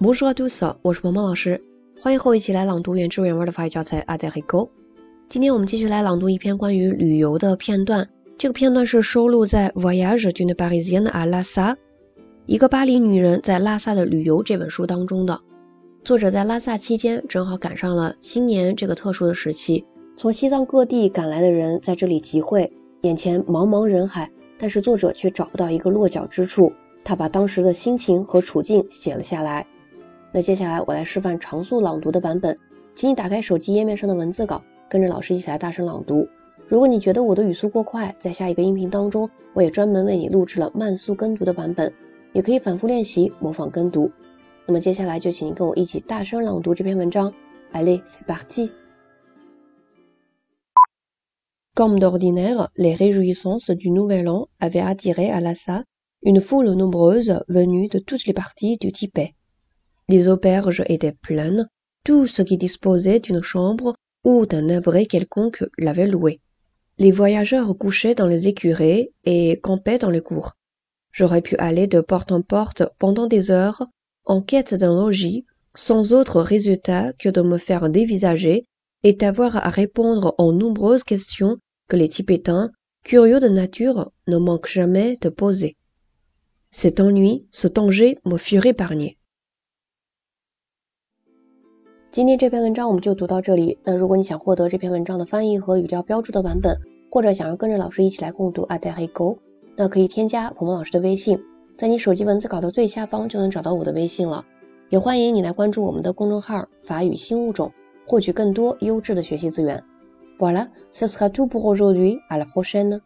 Bonjour à tous，我是萌萌老师，欢迎和我一起来朗读原汁原味的法语教材《a d e r i g o 今天我们继续来朗读一篇关于旅游的片段，这个片段是收录在《Voyage d'une Parisienne à Lhasa》，一个巴黎女人在拉萨的旅游这本书当中的。作者在拉萨期间正好赶上了新年这个特殊的时期，从西藏各地赶来的人在这里集会，眼前茫茫人海，但是作者却找不到一个落脚之处。他把当时的心情和处境写了下来。那接下来我来示范常速朗读的版本，请你打开手机页面上的文字稿，跟着老师一起来大声朗读。如果你觉得我的语速过快，在下一个音频当中，我也专门为你录制了慢速跟读的版本，也可以反复练习模仿跟读。那么接下来就请你跟我一起大声朗读这篇文章。Allez, c'est parti. Comme d'ordinaire, les réjouissances du Nouvel An avaient attiré à Lhasa une foule nombreuse venue de toutes les parties du Tibet. Les auberges étaient pleines, tous ceux qui disposaient d'une chambre ou d'un abri quelconque l'avaient loué. Les voyageurs couchaient dans les écuries et campaient dans les cours. J'aurais pu aller de porte en porte pendant des heures en quête d'un logis, sans autre résultat que de me faire dévisager et d'avoir à répondre aux nombreuses questions que les Tibétains, curieux de nature, ne manquent jamais de poser. Cet ennui, ce danger me fut épargné. 今天这篇文章我们就读到这里。那如果你想获得这篇文章的翻译和语调标注的版本，或者想要跟着老师一起来共读《阿黛黑沟》，那可以添加鹏鹏老师的微信，在你手机文字稿的最下方就能找到我的微信了。也欢迎你来关注我们的公众号“法语新物种”，获取更多优质的学习资源。Voilà, ce sera tout pour aujourd'hui. À la prochaine.